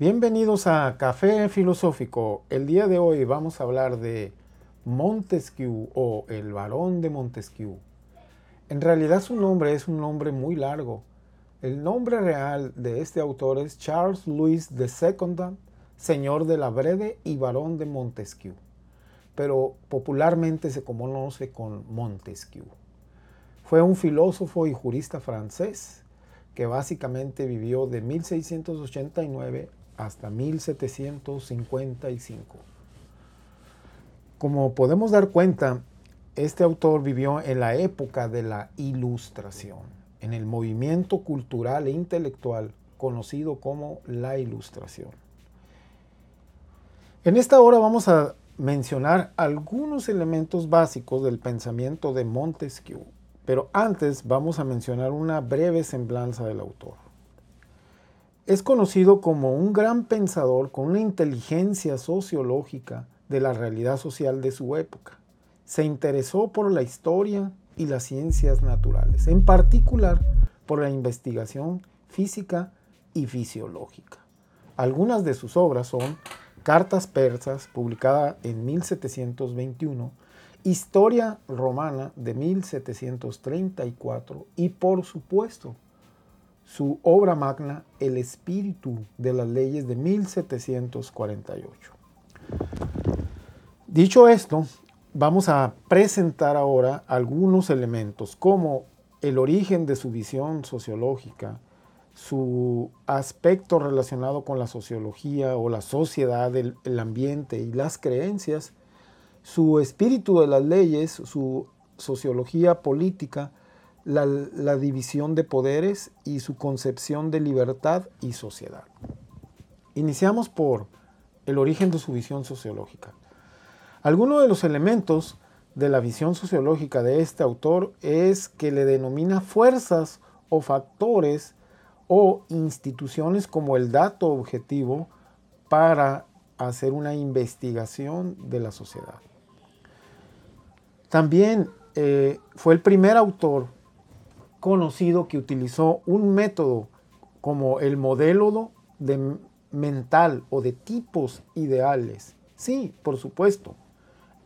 Bienvenidos a Café Filosófico. El día de hoy vamos a hablar de Montesquieu o el varón de Montesquieu. En realidad su nombre es un nombre muy largo. El nombre real de este autor es Charles Louis II, señor de la Brede y varón de Montesquieu, pero popularmente se conoce con Montesquieu. Fue un filósofo y jurista francés que básicamente vivió de 1689 hasta 1755. Como podemos dar cuenta, este autor vivió en la época de la Ilustración, en el movimiento cultural e intelectual conocido como la Ilustración. En esta hora vamos a mencionar algunos elementos básicos del pensamiento de Montesquieu, pero antes vamos a mencionar una breve semblanza del autor. Es conocido como un gran pensador con una inteligencia sociológica de la realidad social de su época. Se interesó por la historia y las ciencias naturales, en particular por la investigación física y fisiológica. Algunas de sus obras son Cartas Persas, publicada en 1721, Historia Romana de 1734 y, por supuesto, su obra magna El espíritu de las leyes de 1748. Dicho esto, vamos a presentar ahora algunos elementos como el origen de su visión sociológica, su aspecto relacionado con la sociología o la sociedad, el, el, ambiente y las creencias, su espíritu de las leyes, su sociología política, la, división de poderes y su concepción de libertad y sociedad. Iniciamos por el origen de su visión sociológica. Algunos de los elementos de la visión sociológica de este autor es que le denomina fuerzas o factores o instituciones como el dato objetivo para hacer una investigación de la sociedad. También eh, fue el primer autor conocido que utilizó un método como el modelo de mental o de tipos ideales. Sí, por supuesto.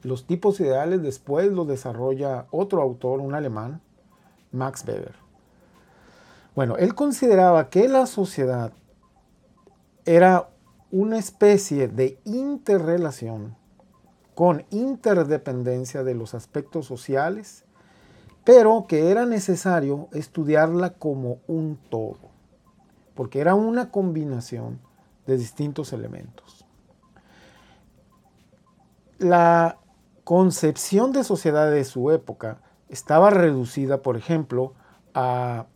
Los tipos ideales después los desarrolla otro autor, un alemán, Max Weber. Bueno, él consideraba que la sociedad era una especie de interrelación con interdependencia de los aspectos sociales, pero que era necesario estudiarla como un todo, porque era una combinación de distintos elementos. La concepción de sociedad de su época estaba reducida, por ejemplo, a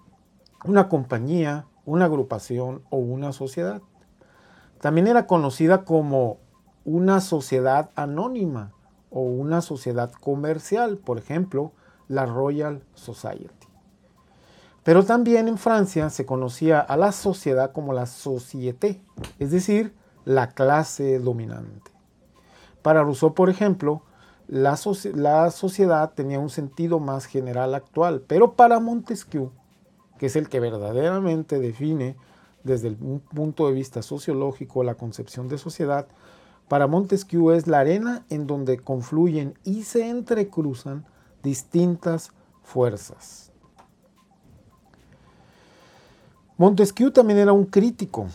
una compañía, una agrupación o una sociedad. También era conocida como una sociedad anónima o una sociedad comercial, por ejemplo, la Royal Society. Pero también en Francia se conocía a la sociedad como la société, es decir, la clase dominante. Para Rousseau, por ejemplo, la, sociedad tenía un sentido más general actual, pero para Montesquieu, que es el que verdaderamente define desde el punto de vista sociológico la concepción de sociedad, para Montesquieu es la arena en donde confluyen y se entrecruzan distintas fuerzas. Montesquieu también era un crítico,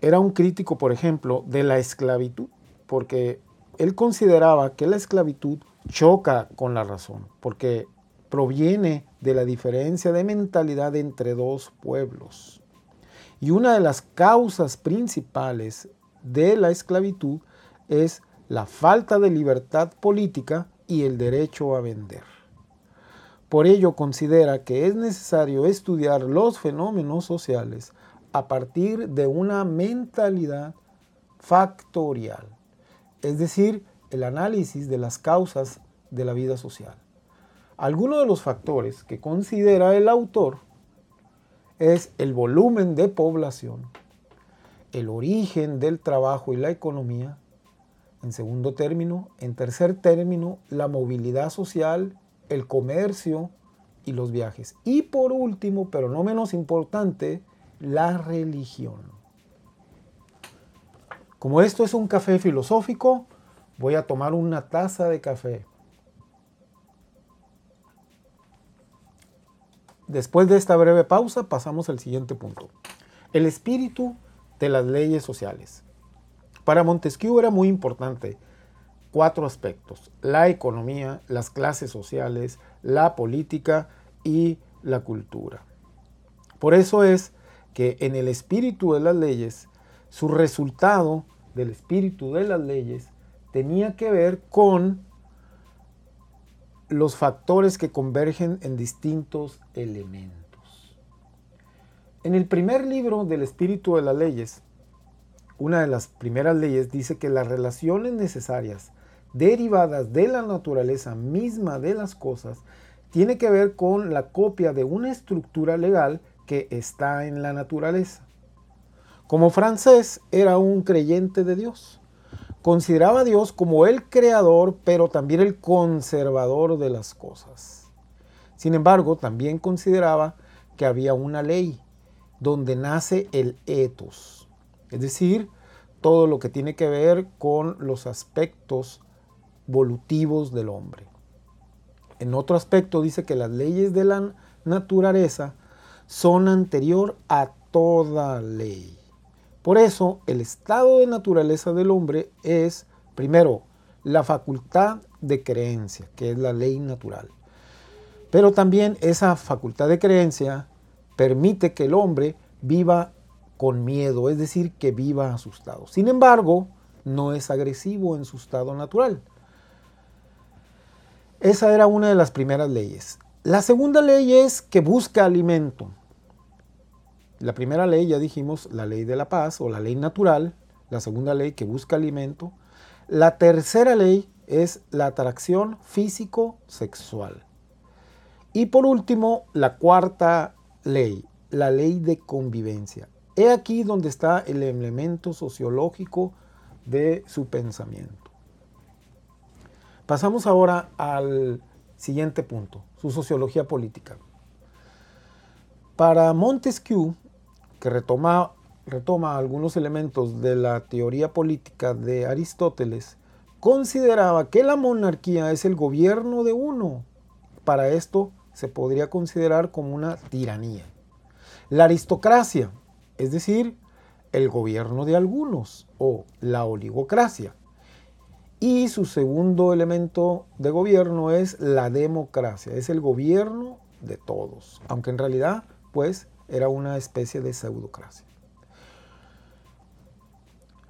era un crítico, por ejemplo, de la esclavitud, porque él consideraba que la esclavitud choca con la razón, porque proviene de la diferencia de mentalidad entre dos pueblos. Y una de las causas principales de la esclavitud es la falta de libertad política y el derecho a vender. Por ello considera que es necesario estudiar los fenómenos sociales a partir de una mentalidad factorial, es decir, el análisis de las causas de la vida social. Algunos de los factores que considera el autor es el volumen de población, el origen del trabajo y la economía, en segundo término, en tercer término, la movilidad social el comercio y los viajes. Y por último, pero no menos importante, la religión. Como esto es un café filosófico, voy a tomar una taza de café. Después de esta breve pausa, pasamos al siguiente punto. El espíritu de las leyes sociales. Para Montesquieu era muy importante cuatro aspectos, la economía, las clases sociales, la política y la cultura. Por eso es que en el espíritu de las leyes, su resultado del espíritu de las leyes tenía que ver con los factores que convergen en distintos elementos. En el primer libro del espíritu de las leyes, una de las primeras leyes dice que las relaciones necesarias derivadas de la naturaleza misma de las cosas tiene que ver con la copia de una estructura legal que está en la naturaleza. Como francés era un creyente de Dios. Consideraba a Dios como el creador, pero también el conservador de las cosas. Sin embargo, también consideraba que había una ley donde nace el ethos, es decir, todo lo que tiene que ver con los aspectos volutivos del hombre. En otro aspecto dice que las leyes de la naturaleza son anterior a toda ley. Por eso el estado de naturaleza del hombre es, primero, la facultad de creencia, que es la ley natural. Pero también esa facultad de creencia permite que el hombre viva con miedo, es decir, que viva asustado. Sin embargo, no es agresivo en su estado natural. Esa era una de las primeras leyes. La segunda ley es que busca alimento. La primera ley, ya dijimos, la ley de la paz o la ley natural. La segunda ley que busca alimento. La tercera ley es la atracción físico-sexual. Y por último, la cuarta ley, la ley de convivencia. He aquí donde está el elemento sociológico de su pensamiento. Pasamos ahora al siguiente punto, su sociología política. Para Montesquieu, que retoma, retoma algunos elementos de la teoría política de Aristóteles, consideraba que la monarquía es el gobierno de uno. Para esto se podría considerar como una tiranía. La aristocracia, es decir, el gobierno de algunos, o la oligocracia, y su segundo elemento de gobierno es la democracia, es el gobierno de todos, aunque en realidad pues era una especie de pseudocracia.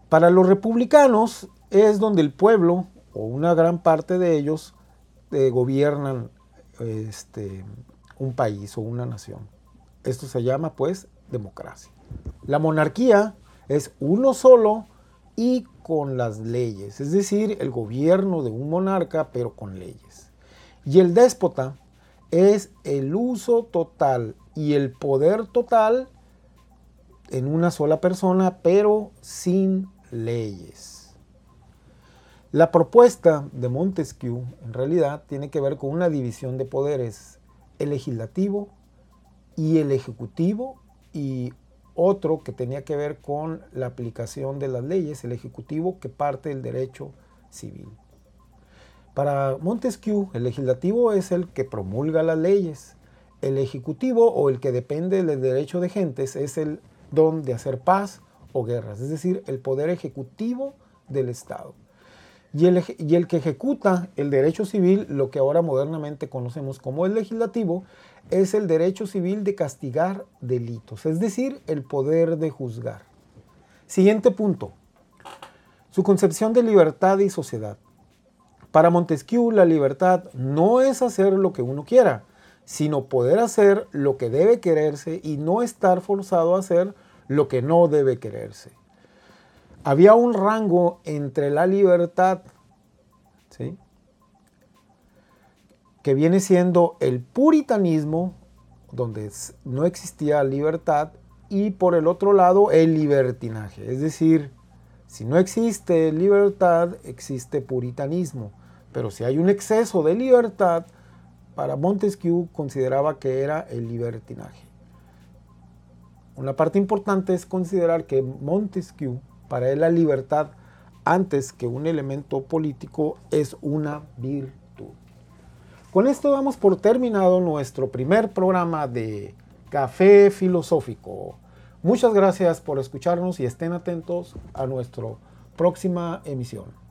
Para los republicanos es donde el pueblo o una gran parte de ellos eh, gobiernan este, un país o una nación. Esto se llama pues democracia. La monarquía es uno solo y con las leyes, es decir, el gobierno de un monarca, pero con leyes. Y el déspota es el uso total y el poder total en una sola persona, pero sin leyes. La propuesta de Montesquieu en realidad tiene que ver con una división de poderes, el legislativo y el ejecutivo y otro que tenía que ver con la aplicación de las leyes, el Ejecutivo que parte del derecho civil. Para Montesquieu, el legislativo es el que promulga las leyes. El ejecutivo o el que depende del derecho de gentes es el don de hacer paz o guerras, es decir, el poder ejecutivo del Estado. Y el, que ejecuta el derecho civil, lo que ahora modernamente conocemos como el legislativo, es el derecho civil de castigar delitos, es decir, el poder de juzgar. Siguiente punto. Su concepción de libertad y sociedad. Para Montesquieu, la libertad no es hacer lo que uno quiera, sino poder hacer lo que debe quererse y no estar forzado a hacer lo que no debe quererse. Había un rango entre la libertad, ¿sí? que viene siendo el puritanismo, donde no existía libertad, y por el otro lado el libertinaje. Es decir, si no existe libertad, existe puritanismo. Pero si hay un exceso de libertad, para Montesquieu consideraba que era el libertinaje. Una parte importante es considerar que Montesquieu Para él la libertad, antes que un elemento político, es una virtud. Con esto damos por terminado nuestro primer programa de Café Filosófico. Muchas gracias por escucharnos y estén atentos a nuestra próxima emisión.